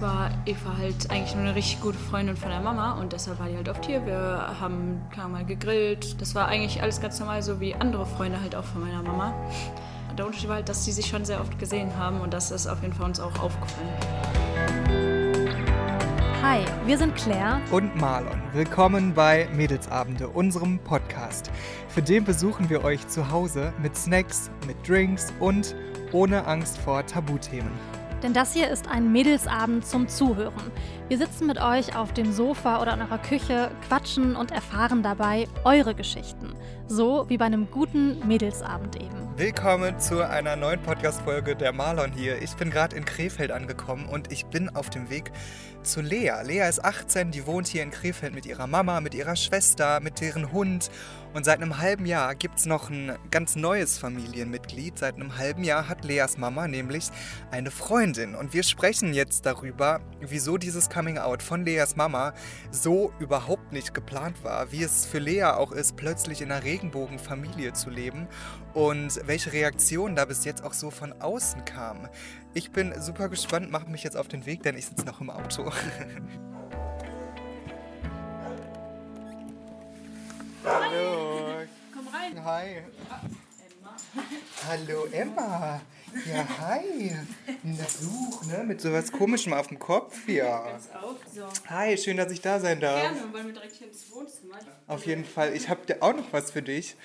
war Eva halt eigentlich nur eine richtig gute Freundin von der Mama und deshalb war die halt oft hier. Wir haben mal gegrillt. Das war eigentlich alles ganz normal, so wie andere Freunde halt auch von meiner Mama. Der Unterschied war halt, dass sie sich schon sehr oft gesehen haben und das ist auf jeden Fall uns auch aufgefallen. Hi, wir sind Claire und Marlon. Willkommen bei Mädelsabende, unserem Podcast. Für den besuchen wir euch zu Hause mit Snacks, mit Drinks und ohne Angst vor Tabuthemen. Denn das hier ist ein Mädelsabend zum Zuhören. Wir sitzen mit euch auf dem Sofa oder in eurer Küche, quatschen und erfahren dabei eure Geschichten. So wie bei einem guten Mädelsabend eben. Willkommen zu einer neuen Podcast-Folge der Marlon hier. Ich bin gerade in Krefeld angekommen und ich bin auf dem Weg zu Lea. Lea ist 18, die wohnt hier in Krefeld mit ihrer Mama, mit ihrer Schwester, mit deren Hund. Und seit einem halben Jahr gibt es noch ein ganz neues Familienmitglied. Seit einem halben Jahr hat Leas Mama nämlich eine Freundin. Und wir sprechen jetzt darüber, wieso dieses Coming-out von Leas Mama so überhaupt nicht geplant war. Wie es für Lea auch ist, plötzlich in einer Regenbogenfamilie zu leben. Und welche Reaktionen da bis jetzt auch so von außen kamen. Ich bin super gespannt, mache mich jetzt auf den Weg, denn ich sitze noch im Auto. Hallo. Komm rein. Hi. Emma. Hallo Emma. Ja, hi. Na Besuch, ne? Mit sowas komischem auf dem Kopf. Ja. Hi, schön, dass ich da sein darf. Gerne, wollen wir direkt hier ins Wohnzimmer. Auf jeden Fall. Ich habe auch noch was für dich.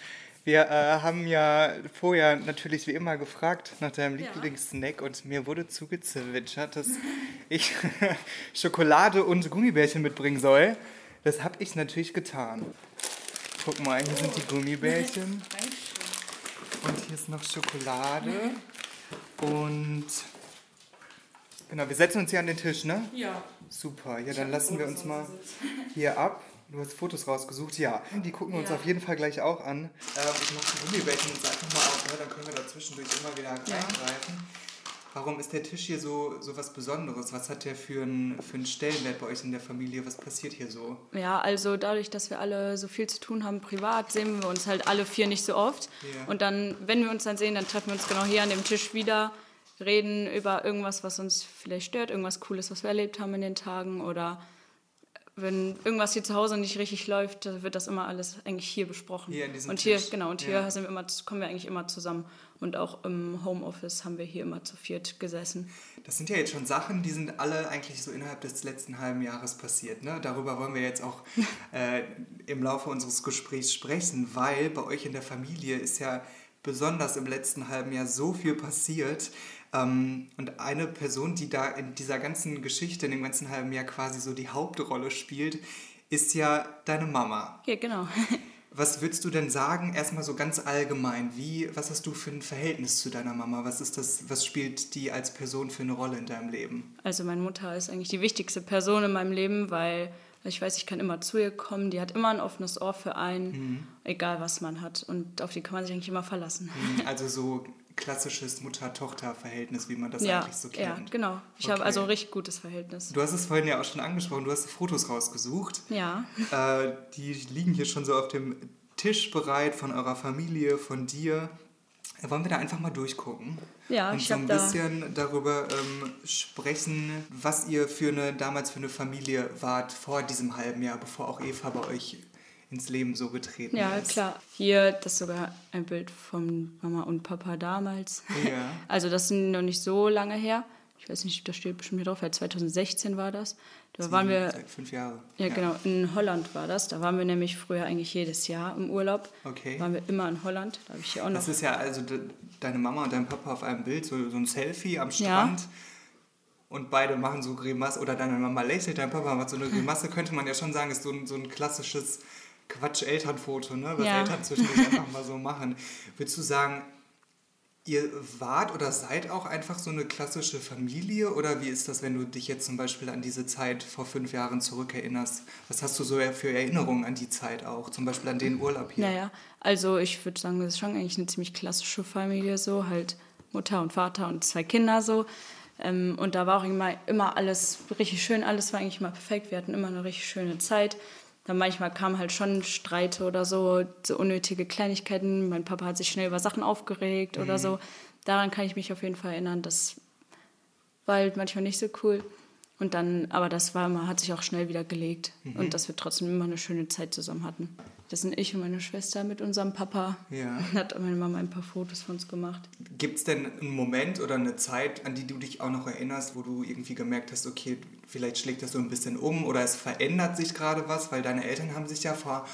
Wir äh, haben ja vorher natürlich wie immer gefragt nach deinem ja. Lieblingssnack und mir wurde zugezwitschert, dass ich Schokolade und Gummibärchen mitbringen soll. Das habe ich natürlich getan. Guck mal, hier sind die Gummibärchen. Und hier ist noch Schokolade. Und genau, wir setzen uns hier an den Tisch, ne? Ja. Super, ja, dann lassen wir uns mal hier ab. Du hast Fotos rausgesucht, ja. Die gucken wir uns ja. auf jeden Fall gleich auch an. Ähm, ich mache die Gummibärchen jetzt einfach mal auf, ne? dann können wir da zwischendurch immer wieder reingreifen. Warum ist der Tisch hier so, so was Besonderes? Was hat der für einen für Stellenwert bei euch in der Familie? Was passiert hier so? Ja, also dadurch, dass wir alle so viel zu tun haben privat, sehen wir uns halt alle vier nicht so oft. Ja. Und dann, wenn wir uns dann sehen, dann treffen wir uns genau hier an dem Tisch wieder, reden über irgendwas, was uns vielleicht stört, irgendwas Cooles, was wir erlebt haben in den Tagen oder wenn irgendwas hier zu Hause nicht richtig läuft, wird das immer alles eigentlich hier besprochen. Hier in diesem und hier, Tisch. genau, und hier ja. sind wir immer, kommen wir eigentlich immer zusammen. Und auch im Homeoffice haben wir hier immer zu viert gesessen. Das sind ja jetzt schon Sachen, die sind alle eigentlich so innerhalb des letzten halben Jahres passiert. Ne? Darüber wollen wir jetzt auch äh, im Laufe unseres Gesprächs sprechen, weil bei euch in der Familie ist ja besonders im letzten halben Jahr so viel passiert. Ähm, und eine Person, die da in dieser ganzen Geschichte, in dem ganzen halben Jahr quasi so die Hauptrolle spielt, ist ja deine Mama. Ja, genau. Was würdest du denn sagen, erstmal so ganz allgemein? Wie, was hast du für ein Verhältnis zu deiner Mama? Was ist das, was spielt die als Person für eine Rolle in deinem Leben? Also meine Mutter ist eigentlich die wichtigste Person in meinem Leben, weil ich weiß, ich kann immer zu ihr kommen. Die hat immer ein offenes Ohr für einen, mhm. egal was man hat. Und auf die kann man sich eigentlich immer verlassen. Mhm, also so klassisches Mutter-Tochter-Verhältnis, wie man das ja, eigentlich so kennt. Ja, genau. Ich okay. habe also ein richtig gutes Verhältnis. Du hast es vorhin ja auch schon angesprochen, du hast Fotos rausgesucht. Ja. Äh, die liegen hier schon so auf dem Tisch bereit von eurer Familie, von dir. Wollen wir da einfach mal durchgucken? Ja, und ich so ein bisschen da darüber ähm, sprechen, was ihr für eine, damals für eine Familie wart vor diesem halben Jahr, bevor auch Eva bei euch ins Leben so getreten ja, ist. Ja, klar. Hier, das ist sogar ein Bild von Mama und Papa damals. Ja. Also das sind noch nicht so lange her. Ich weiß nicht, das steht bestimmt hier drauf. Ja, 2016 war das. Da Sieben, waren wir. Fünf Jahre. Ja, ja, genau. In Holland war das. Da waren wir nämlich früher eigentlich jedes Jahr im Urlaub. Okay. Da waren wir immer in Holland. Da habe ich hier auch noch. Das ist ja also deine Mama und dein Papa auf einem Bild, so, so ein Selfie am Strand. Ja. Und beide machen so Grimasse, oder deine Mama lächelt, dein Papa macht so eine Grimasse, könnte man ja schon sagen, ist so ein, so ein klassisches Quatsch-Elternfoto, ne? was ja. Eltern zwischendurch einfach mal so machen. Würdest du sagen, ihr wart oder seid auch einfach so eine klassische Familie oder wie ist das, wenn du dich jetzt zum Beispiel an diese Zeit vor fünf Jahren zurückerinnerst? Was hast du so für Erinnerungen an die Zeit auch, zum Beispiel an den Urlaub hier? Naja, also ich würde sagen, das ist schon eigentlich eine ziemlich klassische Familie so, halt Mutter und Vater und zwei Kinder so. Ähm, und da war auch immer, immer alles richtig schön, alles war eigentlich immer perfekt. Wir hatten immer eine richtig schöne Zeit. Dann manchmal kam halt schon Streite oder so, so unnötige Kleinigkeiten. Mein Papa hat sich schnell über Sachen aufgeregt mhm. oder so. Daran kann ich mich auf jeden Fall erinnern. Das war halt manchmal nicht so cool. Und dann, aber das war immer, hat sich auch schnell wieder gelegt. Mhm. Und dass wir trotzdem immer eine schöne Zeit zusammen hatten. Das sind ich und meine Schwester mit unserem Papa. Ja. Hat meine Mama ein paar Fotos von uns gemacht. Gibt es denn einen Moment oder eine Zeit, an die du dich auch noch erinnerst, wo du irgendwie gemerkt hast, okay, vielleicht schlägt das so ein bisschen um oder es verändert sich gerade was, weil deine Eltern haben sich ja vor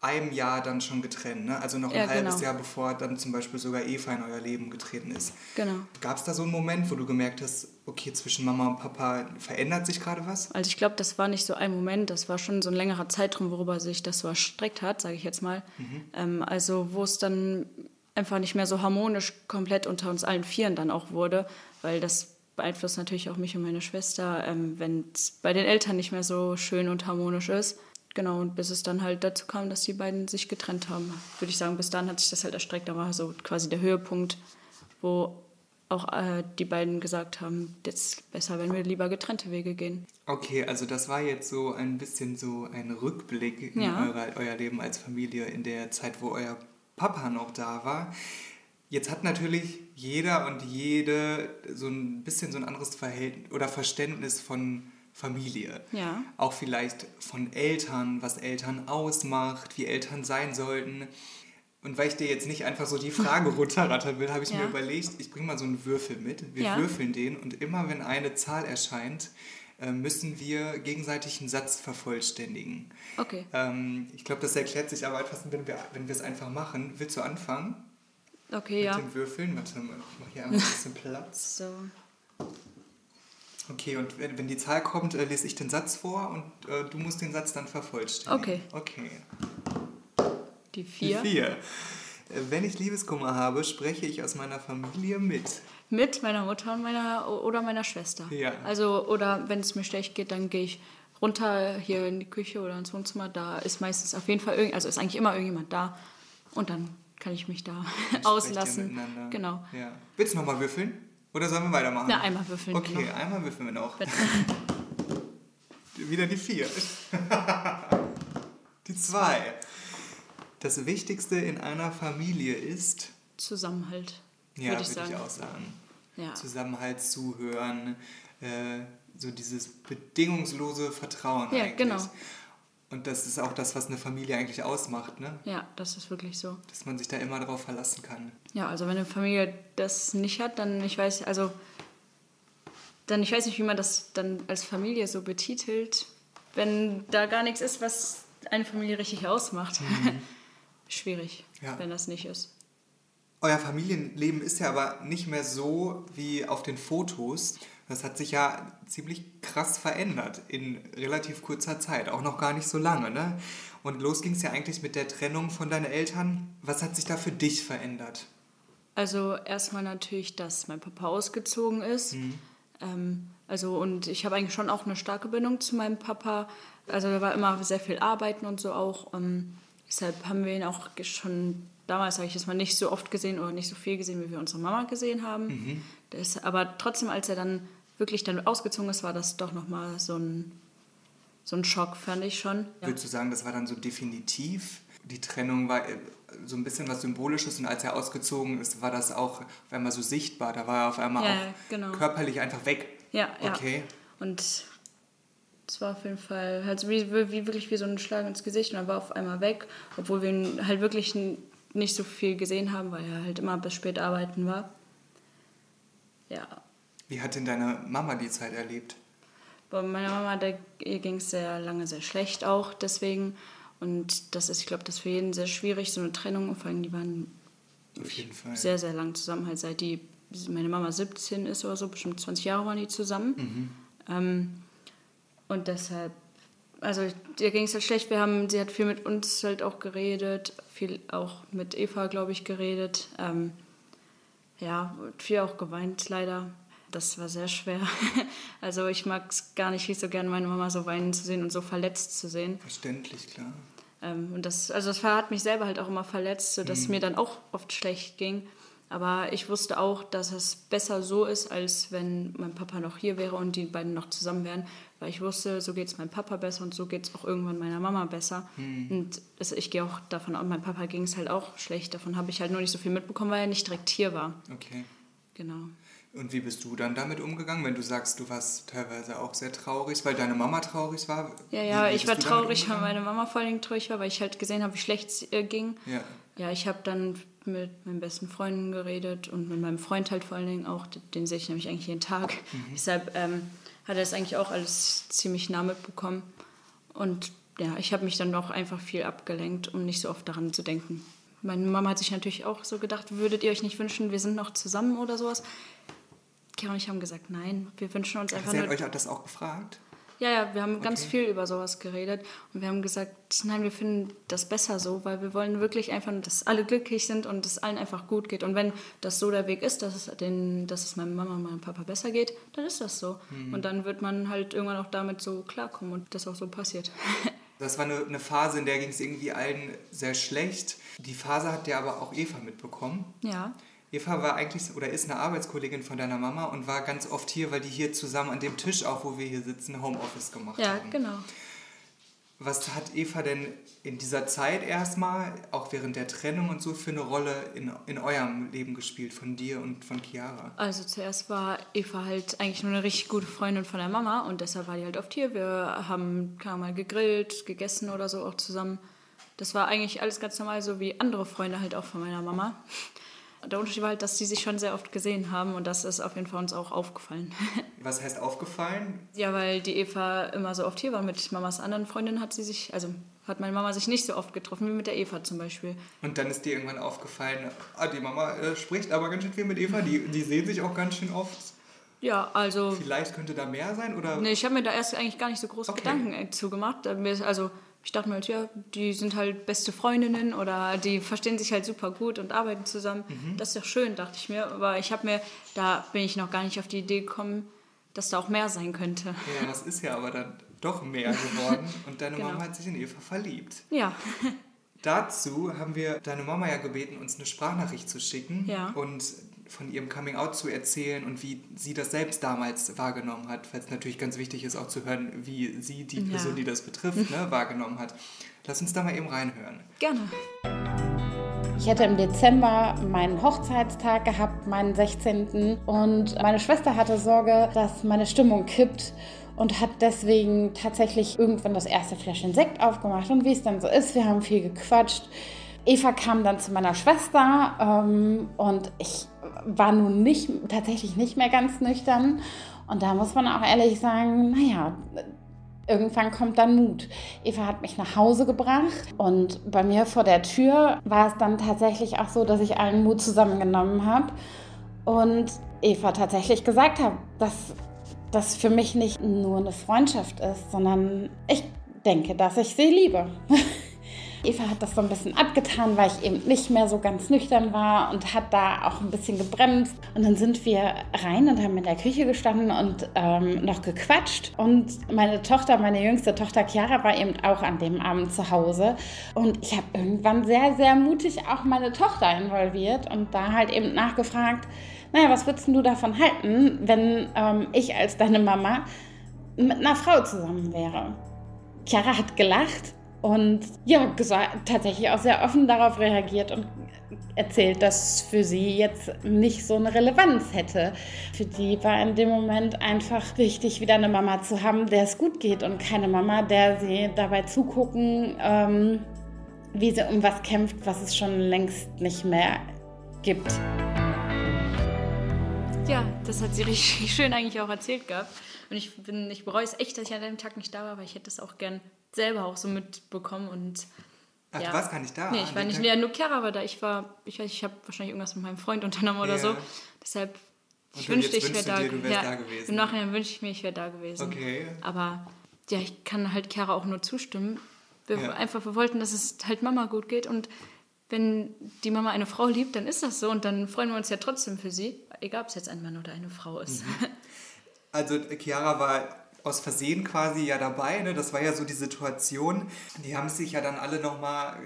einem Jahr dann schon getrennt, ne? also noch ein Ja, halbes genau. Jahr bevor dann zum Beispiel sogar Eva in euer Leben getreten ist. Genau. Gab es da so einen Moment, wo du gemerkt hast, okay, zwischen Mama und Papa verändert sich gerade was? Also ich glaube, das war nicht so ein Moment, das war schon so ein längerer Zeitraum, worüber sich das so erstreckt hat, sage ich jetzt mal. Ähm, also wo es dann einfach nicht mehr so harmonisch komplett unter uns allen Vieren dann auch wurde, weil das beeinflusst natürlich auch mich und meine Schwester, ähm, wenn es bei den Eltern nicht mehr so schön und harmonisch ist. Genau, und bis es dann halt dazu kam, dass die beiden sich getrennt haben, würde ich sagen, bis dann hat sich das halt erstreckt. Da war so quasi der Höhepunkt, wo auch äh, die beiden gesagt haben, jetzt besser, wenn wir lieber getrennte Wege gehen. Okay, also das war jetzt so ein bisschen so ein Rückblick in Ja. eure, euer Leben als Familie in der Zeit, wo euer Papa noch da war. Jetzt hat natürlich jeder und jede so ein bisschen so ein anderes Verhältnis oder Verständnis von Familie. Ja. Auch vielleicht von Eltern, was Eltern ausmacht, wie Eltern sein sollten. Und weil ich dir jetzt nicht einfach so die Frage runterrattern will, habe ich mir Ja. überlegt, ich bringe mal so einen Würfel mit. Wir Ja. würfeln den und immer wenn eine Zahl erscheint, äh, müssen wir gegenseitig einen Satz vervollständigen. Okay. Ähm, ich glaube, das erklärt sich aber etwas, wenn wir, wenn wir es einfach machen. Willst du anfangen Okay, mit ja. den Würfeln? Warte mal, ich mache hier einmal ein bisschen Platz. So. Okay, und wenn, die Zahl kommt, äh, lese ich den Satz vor und äh, du musst den Satz dann vervollständigen. Okay. Okay. Die Die vier. vier. Äh, Wenn ich Liebeskummer habe, spreche ich aus meiner Familie mit. Mit meiner Mutter und meiner oder meiner Schwester. Ja. Also, oder wenn es mir schlecht geht, dann gehe ich runter hier in die Küche oder ins Wohnzimmer. Da ist meistens auf jeden Fall irgend, also ist eigentlich immer irgendjemand da. Und dann kann ich mich da auslassen. Genau. Ja. Willst du nochmal würfeln? Oder sollen wir weitermachen? Na, einmal würfeln, Okay, genau. einmal würfeln wir noch. Bitte. Wieder die vier. die zwei. Das Wichtigste in einer Familie ist, Zusammenhalt, ja, würde ich sagen. ich auch sagen. Ja. Zusammenhalt, zuhören, äh, so dieses bedingungslose Vertrauen Ja, eigentlich. genau. Und das ist auch das, was eine Familie eigentlich ausmacht, ne? ja, das ist wirklich so. Dass man sich da immer drauf verlassen kann. Ja, also wenn eine Familie das nicht hat, dann ich weiß, also dann ich weiß nicht, wie man das dann als Familie so betitelt, wenn da gar nichts ist, was eine Familie richtig ausmacht. Schwierig, Ja. wenn das nicht ist. Euer Familienleben ist ja aber nicht mehr so wie auf den Fotos. Das hat sich ja ziemlich krass verändert in relativ kurzer Zeit, auch noch gar nicht so lange. Ne? Und los ging es ja eigentlich mit der Trennung von deinen Eltern. Was hat sich da für dich verändert? Also erstmal natürlich, dass mein Papa ausgezogen ist. Ähm, also und ich habe eigentlich schon auch eine starke Bindung zu meinem Papa. Also da war immer sehr viel Arbeiten und so auch. Ähm, deshalb haben wir ihn auch schon damals, sage ich jetzt mal, nicht so oft gesehen oder nicht so viel gesehen, wie wir unsere Mama gesehen haben. Das, aber trotzdem, als er dann wirklich dann ausgezogen ist, war das doch nochmal so ein, so ein Schock, fand ich schon. Ja. Würdest du sagen, das war dann so definitiv? Die Trennung war äh, so ein bisschen was Symbolisches und als er ausgezogen ist, war das auch auf einmal so sichtbar. Da war er auf einmal Ja, auch genau. körperlich einfach weg. Ja, ja. Okay. Und es war auf jeden Fall halt so wie, wie wirklich wie so ein Schlag ins Gesicht und er war auf einmal weg, obwohl wir ihn halt wirklich nicht so viel gesehen haben, weil er halt immer bis spät arbeiten war. Ja, Wie hat denn deine Mama die Zeit erlebt? bei meiner Mama, der, ihr ging es sehr lange sehr schlecht auch deswegen. Und das ist, ich glaube, das ist für jeden sehr schwierig, so eine Trennung. Und vor allem, die waren sehr, sehr lang zusammen, halt seit die, meine Mama 17 ist oder so, bestimmt 20 Jahre waren die zusammen. Ähm, und deshalb, also ihr ging es halt schlecht. Wir haben, sie hat viel mit uns halt auch geredet, viel auch mit Eva, glaube ich, geredet. Ähm, ja, viel auch geweint leider. Das war sehr schwer. Also ich mag es gar nicht so gern, meine Mama so weinen zu sehen und so verletzt zu sehen. Verständlich, klar. Ähm, und das, also das hat mich selber halt auch immer verletzt, sodass es mir dann auch oft schlecht ging. Aber ich wusste auch, dass es besser so ist, als wenn mein Papa noch hier wäre und die beiden noch zusammen wären. Weil ich wusste, so geht es meinem Papa besser und so geht es auch irgendwann meiner Mama besser. Und das, ich gehe auch davon aus, meinem Papa ging es halt auch schlecht. Davon habe ich halt nur nicht so viel mitbekommen, weil er nicht direkt hier war. Okay. Genau. Und wie bist du dann damit umgegangen, wenn du sagst, du warst teilweise auch sehr traurig, weil deine Mama traurig war? Ja, ja, ich war traurig, weil meine Mama vor allem traurig war, weil ich halt gesehen habe, wie schlecht es ihr ging. Ja, ja ich habe dann mit meinen besten Freunden geredet und mit meinem Freund halt vor allen Dingen auch, den sehe ich nämlich eigentlich jeden Tag. Mhm. Deshalb ähm, hat er das eigentlich auch alles ziemlich nah mitbekommen. Und ja, ich habe mich dann auch einfach viel abgelenkt, um nicht so oft daran zu denken. Meine Mama hat sich natürlich auch so gedacht, würdet ihr euch nicht wünschen, wir sind noch zusammen oder sowas? Kira und ich haben gesagt, nein, wir wünschen uns einfach Sie hat euch das auch gefragt? Ja, ja, wir haben okay. ganz viel über sowas geredet und wir haben gesagt, nein, wir finden das besser so, weil wir wollen wirklich einfach, dass alle glücklich sind und es allen einfach gut geht. Und wenn das so der Weg ist, dass es, den, dass es meiner Mama und meinem Papa besser geht, dann ist das so. Mhm. Und dann wird man halt irgendwann auch damit so klarkommen und das auch so passiert. Das war eine, eine Phase, in der ging es irgendwie allen sehr schlecht. Die Phase hat ja aber auch Eva mitbekommen. Ja. Eva war eigentlich oder ist eine Arbeitskollegin von deiner Mama und war ganz oft hier, weil die hier zusammen an dem Tisch, auch wo wir hier sitzen, Homeoffice gemacht ja, haben. Ja, genau. Was hat Eva denn in dieser Zeit erstmal, auch während der Trennung und so, für eine Rolle in, in eurem Leben gespielt, von dir und von Chiara? Also zuerst war Eva halt eigentlich nur eine richtig gute Freundin von der Mama und deshalb war die halt oft hier. Wir haben mal gegrillt, gegessen oder so auch zusammen. Das war eigentlich alles ganz normal, so wie andere Freunde halt auch von meiner Mama. Der Unterschied war halt, dass sie sich schon sehr oft gesehen haben und das ist auf jeden Fall uns auch aufgefallen. Was heißt aufgefallen? Ja, weil die Eva immer so oft hier war. Mit Mamas anderen Freundinnen hat sie sich, also hat meine Mama sich nicht so oft getroffen wie mit der Eva zum Beispiel. Und dann ist dir irgendwann aufgefallen, ah, die Mama äh, spricht aber ganz schön viel mit Eva, die, die sehen sich auch ganz schön oft. Ja, also. Vielleicht könnte da mehr sein, oder? Nee, ich habe mir da erst eigentlich gar nicht so große okay. Gedanken zugemacht. Also ich dachte mir halt, ja, die sind halt beste Freundinnen oder die verstehen sich halt super gut und arbeiten zusammen. Mhm. Das ist doch schön, dachte ich mir. Aber ich habe mir, da bin ich noch gar nicht auf die Idee gekommen, dass da auch mehr sein könnte. Ja, das ist ja aber dann doch mehr geworden und deine genau. Mama hat sich in Eva verliebt. Ja. Dazu haben wir deine Mama ja gebeten, uns eine Sprachnachricht zu schicken. Ja. Und von ihrem Coming Out zu erzählen und wie sie das selbst damals wahrgenommen hat, weil es natürlich ganz wichtig ist, auch zu hören, wie sie, die Person, ja. die das betrifft, ne, wahrgenommen hat. Lass uns da mal eben reinhören. Gerne. Ich hätte im Dezember meinen Hochzeitstag gehabt, meinen 16. Und meine Schwester hatte Sorge, dass meine Stimmung kippt und hat deswegen tatsächlich irgendwann das erste Fläschchen Sekt aufgemacht. Und wie es dann so ist, wir haben viel gequatscht. Eva kam dann zu meiner Schwester ähm, und ich war nun nicht, tatsächlich nicht mehr ganz nüchtern. Und da muss man auch ehrlich sagen, naja, irgendwann kommt dann Mut. Eva hat mich nach Hause gebracht und bei mir vor der Tür war es dann tatsächlich auch so, dass ich allen Mut zusammengenommen habe und Eva tatsächlich gesagt habe, dass das für mich nicht nur eine Freundschaft ist, sondern ich denke, dass ich sie liebe. Eva hat das so ein bisschen abgetan, weil ich eben nicht mehr so ganz nüchtern war und hat da auch ein bisschen gebremst. Und dann sind wir rein und haben in der Küche gestanden und ähm, noch gequatscht. Und meine Tochter, meine jüngste Tochter Chiara, war eben auch an dem Abend zu Hause. Und ich habe irgendwann sehr, sehr mutig auch meine Tochter involviert und da halt eben nachgefragt, naja, was würdest du davon halten, wenn ähm, ich als deine Mama mit einer Frau zusammen wäre? Chiara hat gelacht und ja, tatsächlich auch sehr offen darauf reagiert und erzählt, dass für sie jetzt nicht so eine Relevanz hätte. Für die war in dem Moment einfach wichtig, wieder eine Mama zu haben, der es gut geht und keine Mama, der sie dabei zugucken, ähm, wie sie um was kämpft, was es schon längst nicht mehr gibt. Ja, das hat sie richtig schön eigentlich auch erzählt gehabt. Und ich, bin, ich bereue es echt, dass ich an dem Tag nicht da war, weil ich hätte es auch gern selber auch so mitbekommen und Ach, ja. du warst gar nicht da? Nee, ich war nicht, ja, nur Chiara war da. Ich war, ich weiß, ich habe wahrscheinlich irgendwas mit meinem Freund unternommen oder so. Deshalb, ich wünschte, ich wäre da, dir, ja, da gewesen. Im Nachhinein wünsche ich mir, ich wäre da gewesen. Okay. Aber ja, ich kann halt Chiara auch nur zustimmen. Wir ja. einfach, wir wollten, dass es halt Mama gut geht und wenn die Mama eine Frau liebt, dann ist das so und dann freuen wir uns ja trotzdem für sie, egal ob es jetzt ein Mann oder eine Frau ist. Mhm. Also Chiara war aus Versehen quasi ja dabei. Ne? Das war ja so die Situation. Die haben sich ja dann alle nochmal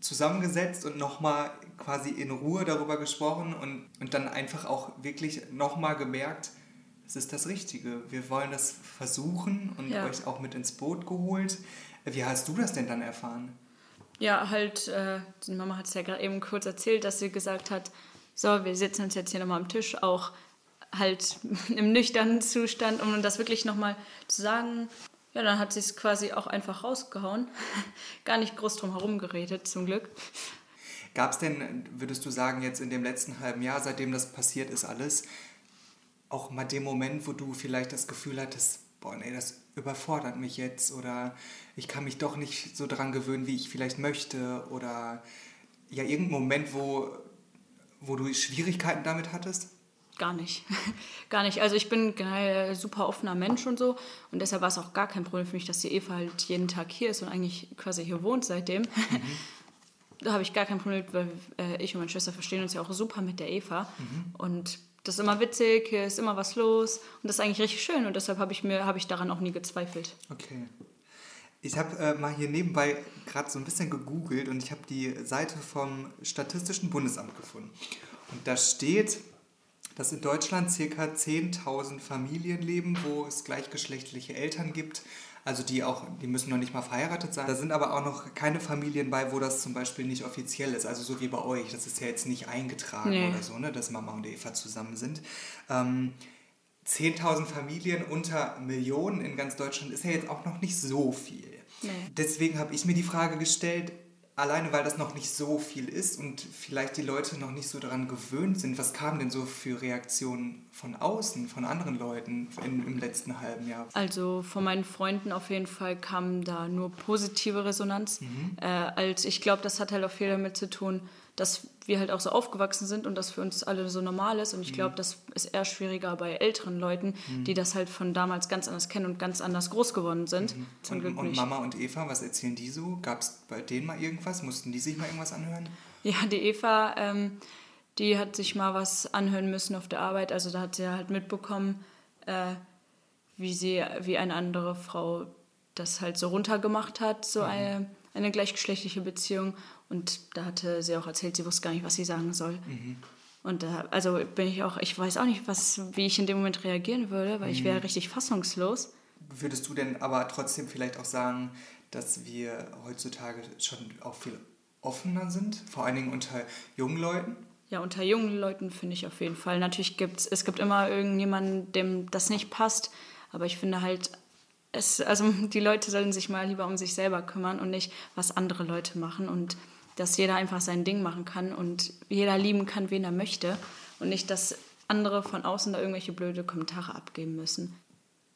zusammengesetzt und nochmal quasi in Ruhe darüber gesprochen und, und dann einfach auch wirklich nochmal gemerkt, es ist das Richtige. Wir wollen das versuchen und ja. euch auch mit ins Boot geholt. Wie hast du das denn dann erfahren? Ja, halt, äh, die Mama hat es ja gerade eben kurz erzählt, dass sie gesagt hat, so, wir sitzen uns jetzt hier nochmal am Tisch, auch halt im nüchternen Zustand, um das wirklich nochmal zu sagen. Ja, dann hat sie es quasi auch einfach rausgehauen. Gar nicht groß drum herum geredet, zum Glück. Gab es denn, würdest du sagen, jetzt in dem letzten halben Jahr, seitdem das passiert ist alles, auch mal den Moment, wo du vielleicht das Gefühl hattest, boah, nee, das überfordert mich jetzt oder ich kann mich doch nicht so dran gewöhnen, wie ich vielleicht möchte oder ja, irgendein Moment, wo, wo du Schwierigkeiten damit hattest? Gar nicht. gar nicht. Also ich bin ein super offener Mensch und so. Und deshalb war es auch gar kein Problem für mich, dass die Eva halt jeden Tag hier ist und eigentlich quasi hier wohnt seitdem. Mhm. da habe ich gar kein Problem, weil äh, ich und meine Schwester verstehen uns ja auch super mit der Eva. Mhm. Und das ist immer witzig, hier ist immer was los. Und das ist eigentlich richtig schön. Und deshalb habe ich, hab ich daran auch nie gezweifelt. Okay. Ich habe äh, mal hier nebenbei gerade so ein bisschen gegoogelt und ich habe die Seite vom Statistischen Bundesamt gefunden. Und da steht, dass in Deutschland ca. 10.000 Familien leben, wo es gleichgeschlechtliche Eltern gibt. Also die auch, die müssen noch nicht mal verheiratet sein. Da sind aber auch noch keine Familien bei, wo das zum Beispiel nicht offiziell ist. Also so wie bei euch. Das ist ja jetzt nicht eingetragen nee. oder so, ne, dass Mama und Eva zusammen sind. Ähm, 10.000 Familien unter Millionen in ganz Deutschland ist ja jetzt auch noch nicht so viel. Nee. Deswegen habe ich mir die Frage gestellt, alleine weil das noch nicht so viel ist und vielleicht die Leute noch nicht so daran gewöhnt sind, was kamen denn so für Reaktionen von außen, von anderen Leuten in, im letzten halben Jahr? Also von meinen Freunden auf jeden Fall kam da nur positive Resonanz. Mhm. Äh, als ich glaube, das hat halt auch viel damit zu tun, dass wir halt auch so aufgewachsen sind und das für uns alle so normal ist. Und ich glaube, mhm. das ist eher schwieriger bei älteren Leuten, mhm. die das halt von damals ganz anders kennen und ganz anders groß geworden sind. Mhm. Zum und, Glück und Mama und Eva, was erzählen die so? Gab es bei denen mal irgendwas? Mussten die sich mal irgendwas anhören? Ja, die Eva, ähm, die hat sich mal was anhören müssen auf der Arbeit. Also da hat sie halt mitbekommen, äh, wie sie, wie eine andere Frau das halt so runtergemacht hat, so mhm. eine, eine gleichgeschlechtliche Beziehung. Und da hatte sie auch erzählt, sie wusste gar nicht, was sie sagen soll. Mhm. Und da, also bin ich auch, ich weiß auch nicht, was, wie ich in dem Moment reagieren würde, weil mhm. ich wäre richtig fassungslos. Würdest du denn aber trotzdem vielleicht auch sagen, dass wir heutzutage schon auch viel offener sind, vor allen Dingen unter jungen Leuten? Ja, unter jungen Leuten finde ich auf jeden Fall. Natürlich gibt es, es gibt immer irgendjemanden, dem das nicht passt, aber ich finde halt, es, also die Leute sollen sich mal lieber um sich selber kümmern und nicht, was andere Leute machen und dass jeder einfach sein Ding machen kann und jeder lieben kann, wen er möchte und nicht, dass andere von außen da irgendwelche blöde Kommentare abgeben müssen.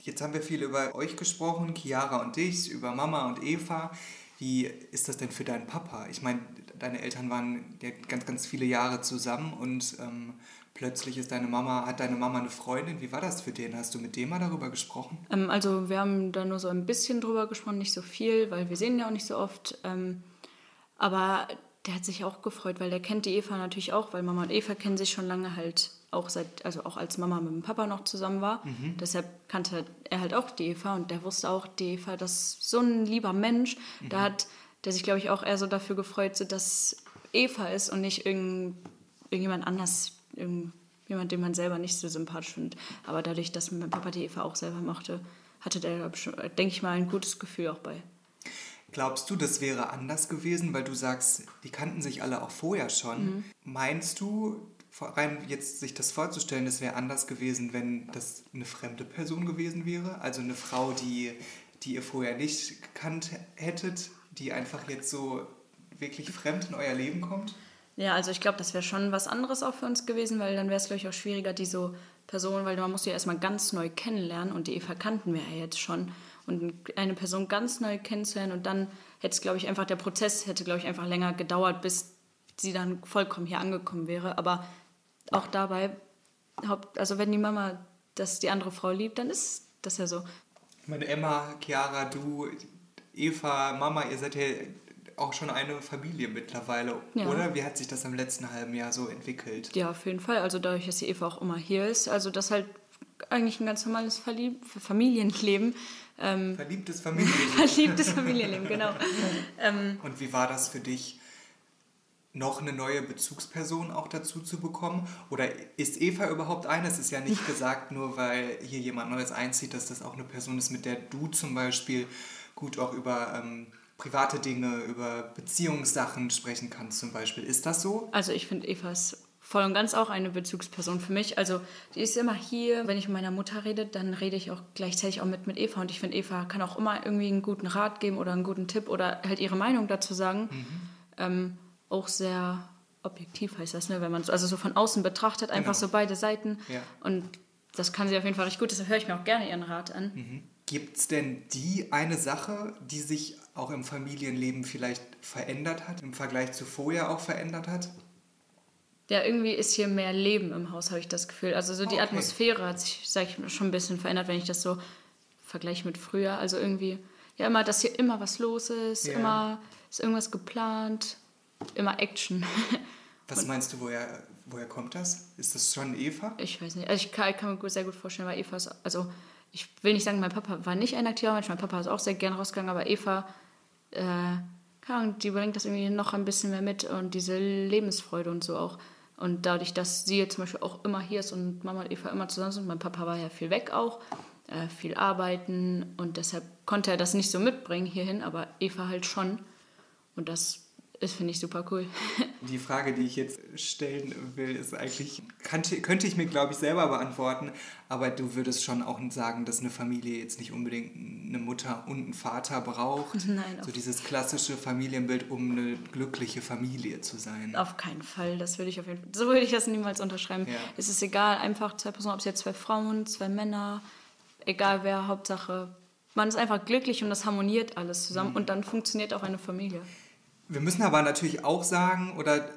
Jetzt haben wir viel über euch gesprochen, Chiara und dich, über Mama und Eva. Wie ist das denn für deinen Papa? Ich meine, deine Eltern waren ja ganz, ganz viele Jahre zusammen und ähm, plötzlich ist deine Mama, hat deine Mama eine Freundin. Wie war das für den? Hast du mit dem mal darüber gesprochen? Ähm, also wir haben da nur so ein bisschen drüber gesprochen, nicht so viel, weil wir sehen ja auch nicht so oft. Ähm, aber der hat sich auch gefreut, weil der kennt die Eva natürlich auch, weil Mama und Eva kennen sich schon lange halt auch seit, also auch als Mama mit dem Papa noch zusammen war. Mhm. Deshalb kannte er halt auch die Eva und der wusste auch, die Eva, das ist so ein lieber Mensch. Mhm. Da hat der sich, glaube ich, auch eher so dafür gefreut, so dass Eva ist und nicht irgend, irgendjemand anders, irgendjemand, den man selber nicht so sympathisch findet. Aber dadurch, dass mein Papa die Eva auch selber mochte, hatte der, denke ich mal, ein gutes Gefühl auch bei. Glaubst du, das wäre anders gewesen, weil du sagst, die kannten sich alle auch vorher schon. Mhm. Meinst du, rein jetzt sich das vorzustellen, das wäre anders gewesen, wenn das eine fremde Person gewesen wäre? Also eine Frau, die, die ihr vorher nicht gekannt hättet, die einfach jetzt so wirklich fremd in euer Leben kommt? Ja, also ich glaube, das wäre schon was anderes auch für uns gewesen, weil dann wäre es, glaube ich, auch schwieriger, diese Person, weil man muss sie ja erstmal ganz neu kennenlernen und die Eva kannten wir ja jetzt schon und eine Person ganz neu kennenzulernen und dann hätte es, glaube ich, einfach, der Prozess hätte, glaube ich, einfach länger gedauert, bis sie dann vollkommen hier angekommen wäre. Aber auch dabei, also wenn die Mama das die andere Frau liebt, dann ist das ja so. Ich meine, Emma, Chiara, du, Eva, Mama, ihr seid ja auch schon eine Familie mittlerweile, ja. oder? Wie hat sich das im letzten halben Jahr so entwickelt? Ja, auf jeden Fall. Also dadurch, dass die Eva auch immer hier ist, also das halt eigentlich ein ganz normales Verlieb Familienleben. Ähm, Verliebtes Familienleben. Verliebtes Familienleben, genau. ähm, Und wie war das für dich, noch eine neue Bezugsperson auch dazu zu bekommen? Oder ist Eva überhaupt eine? Es ist ja nicht gesagt, nur weil hier jemand Neues einzieht, dass das auch eine Person ist, mit der du zum Beispiel gut auch über ähm, private Dinge, über Beziehungssachen sprechen kannst zum Beispiel. Ist das so? Also ich finde Eva ist voll und ganz auch eine Bezugsperson für mich. Also die ist immer hier. Wenn ich mit meiner Mutter rede, dann rede ich auch gleichzeitig auch mit, mit Eva. Und ich finde, Eva kann auch immer irgendwie einen guten Rat geben oder einen guten Tipp oder halt ihre Meinung dazu sagen. Mhm. Ähm, auch sehr objektiv heißt das, ne? wenn man so, also so von außen betrachtet, einfach genau. so beide Seiten. Ja. Und das kann sie auf jeden Fall recht gut, deshalb höre ich mir auch gerne ihren Rat an. Mhm. Gibt es denn die eine Sache, die sich auch im Familienleben vielleicht verändert hat, im Vergleich zu vorher auch verändert hat? Ja, irgendwie ist hier mehr Leben im Haus, habe ich das Gefühl. Also so die okay. Atmosphäre hat sich, sage ich, schon ein bisschen verändert, wenn ich das so vergleiche mit früher. Also irgendwie, ja, immer, dass hier immer was los ist, yeah. immer ist irgendwas geplant, immer Action. Was Und meinst du, woher, woher kommt das? Ist das schon Eva? Ich weiß nicht. Also ich kann, ich kann mir sehr gut vorstellen, weil Eva ist, also ich will nicht sagen, mein Papa war nicht ein aktiver Mensch, mein Papa ist auch sehr gern rausgegangen, aber Eva, äh, keine Ahnung, die bringt das irgendwie noch ein bisschen mehr mit und diese Lebensfreude und so auch. Und dadurch, dass sie jetzt zum Beispiel auch immer hier ist und Mama und Eva immer zusammen sind, mein Papa war ja viel weg auch, äh, viel arbeiten und deshalb konnte er das nicht so mitbringen hierhin, aber Eva halt schon. Und das das finde ich super cool. Die Frage, die ich jetzt stellen will, ist eigentlich, könnte, könnte ich mir, glaube ich, selber beantworten, aber du würdest schon auch sagen, dass eine Familie jetzt nicht unbedingt eine Mutter und einen Vater braucht. Nein. So dieses klassische Familienbild, um eine glückliche Familie zu sein. Auf keinen Fall. Das würde ich auf jeden Fall, so würde ich das niemals unterschreiben. Ja. Es ist egal, einfach zwei Personen, ob es jetzt zwei Frauen, zwei Männer, egal wer, Hauptsache, man ist einfach glücklich und das harmoniert alles zusammen mhm. und dann funktioniert auch eine Familie. Wir müssen aber natürlich auch sagen, oder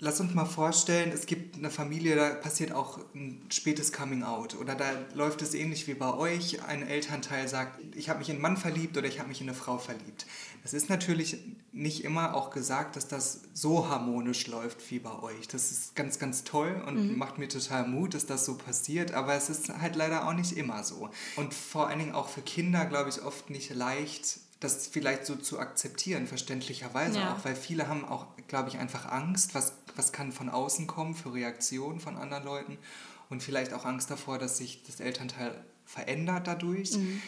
lass uns mal vorstellen, es gibt eine Familie, da passiert auch ein spätes Coming Out. Oder da läuft es ähnlich wie bei euch. Ein Elternteil sagt, ich habe mich in einen Mann verliebt oder ich habe mich in eine Frau verliebt. Das ist natürlich nicht immer auch gesagt, dass das so harmonisch läuft wie bei euch. Das ist ganz, ganz toll und mhm. macht mir total Mut, dass das so passiert. Aber es ist halt leider auch nicht immer so. Und vor allen Dingen auch für Kinder, glaube ich, oft nicht leicht das vielleicht so zu akzeptieren, verständlicherweise ja. auch, weil viele haben auch, glaube ich, einfach Angst, was, was kann von außen kommen für Reaktionen von anderen Leuten und vielleicht auch Angst davor, dass sich das Elternteil verändert dadurch. Mhm.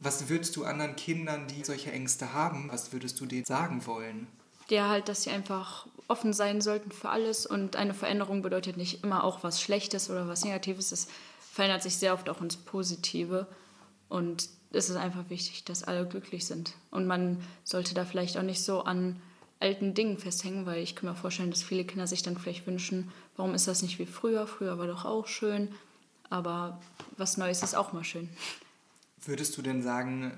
Was würdest du anderen Kindern, die solche Ängste haben, was würdest du denen sagen wollen? Ja, halt, dass sie einfach offen sein sollten für alles und eine Veränderung bedeutet nicht immer auch was Schlechtes oder was Negatives. Es verändert sich sehr oft auch ins Positive und ist es einfach wichtig, dass alle glücklich sind. Und man sollte da vielleicht auch nicht so an alten Dingen festhängen, weil ich kann mir vorstellen, dass viele Kinder sich dann vielleicht wünschen, warum ist das nicht wie früher? Früher war doch auch schön, aber was Neues ist auch mal schön. Würdest du denn sagen,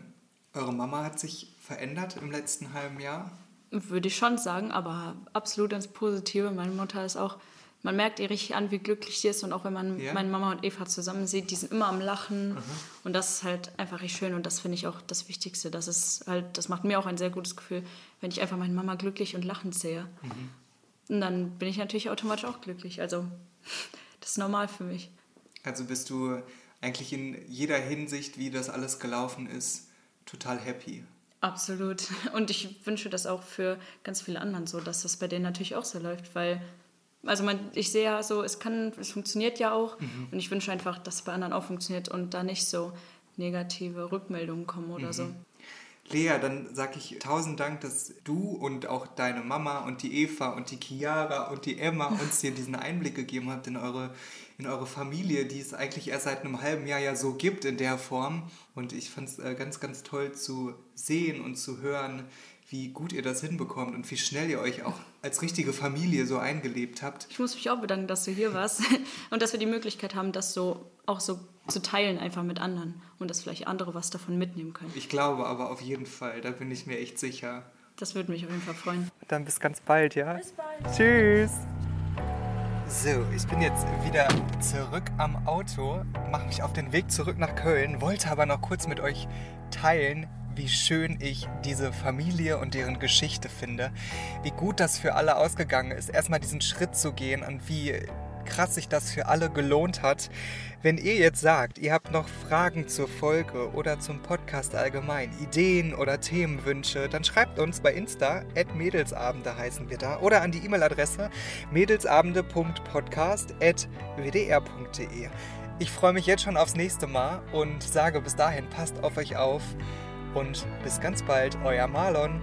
eure Mama hat sich verändert im letzten halben Jahr? Würde ich schon sagen, aber absolut ins Positive. Meine Mutter ist auch man merkt ihr richtig an, wie glücklich sie ist. Und auch wenn man ja. meine Mama und Eva zusammen sieht, die sind immer am Lachen. Mhm. Und das ist halt einfach richtig schön. Und das finde ich auch das Wichtigste. Das ist halt, das macht mir auch ein sehr gutes Gefühl, wenn ich einfach meine Mama glücklich und lachend sehe. Mhm. Und dann bin ich natürlich automatisch auch glücklich. Also das ist normal für mich. Also bist du eigentlich in jeder Hinsicht, wie das alles gelaufen ist, total happy. Absolut. Und ich wünsche das auch für ganz viele anderen so, dass das bei denen natürlich auch so läuft, weil also man, ich sehe ja so, es kann, es funktioniert ja auch mhm. und ich wünsche einfach, dass es bei anderen auch funktioniert und da nicht so negative Rückmeldungen kommen oder mhm. so. Lea, dann sage ich tausend Dank, dass du und auch deine Mama und die Eva und die Chiara und die Emma uns hier diesen Einblick gegeben habt in eure, in eure Familie, die es eigentlich erst seit einem halben Jahr ja so gibt in der Form. Und ich fand es äh, ganz, ganz toll zu sehen und zu hören, wie gut ihr das hinbekommt und wie schnell ihr euch auch als richtige Familie so eingelebt habt. Ich muss mich auch bedanken, dass du hier warst und dass wir die Möglichkeit haben, das so auch so zu teilen einfach mit anderen und dass vielleicht andere was davon mitnehmen können. Ich glaube aber auf jeden Fall, da bin ich mir echt sicher. Das würde mich auf jeden Fall freuen. Dann bis ganz bald, ja? Bis bald. Tschüss. So, ich bin jetzt wieder zurück am Auto, mache mich auf den Weg zurück nach Köln, wollte aber noch kurz mit euch teilen, wie schön ich diese Familie und deren Geschichte finde. Wie gut das für alle ausgegangen ist, erstmal diesen Schritt zu gehen und wie krass sich das für alle gelohnt hat. Wenn ihr jetzt sagt, ihr habt noch Fragen zur Folge oder zum Podcast allgemein, Ideen oder Themenwünsche, dann schreibt uns bei Insta, at Mädelsabende heißen wir da, oder an die E-Mail-Adresse mädelsabende.podcast.wdr.de. Ich freue mich jetzt schon aufs nächste Mal und sage bis dahin, passt auf euch auf und bis ganz bald, euer Marlon.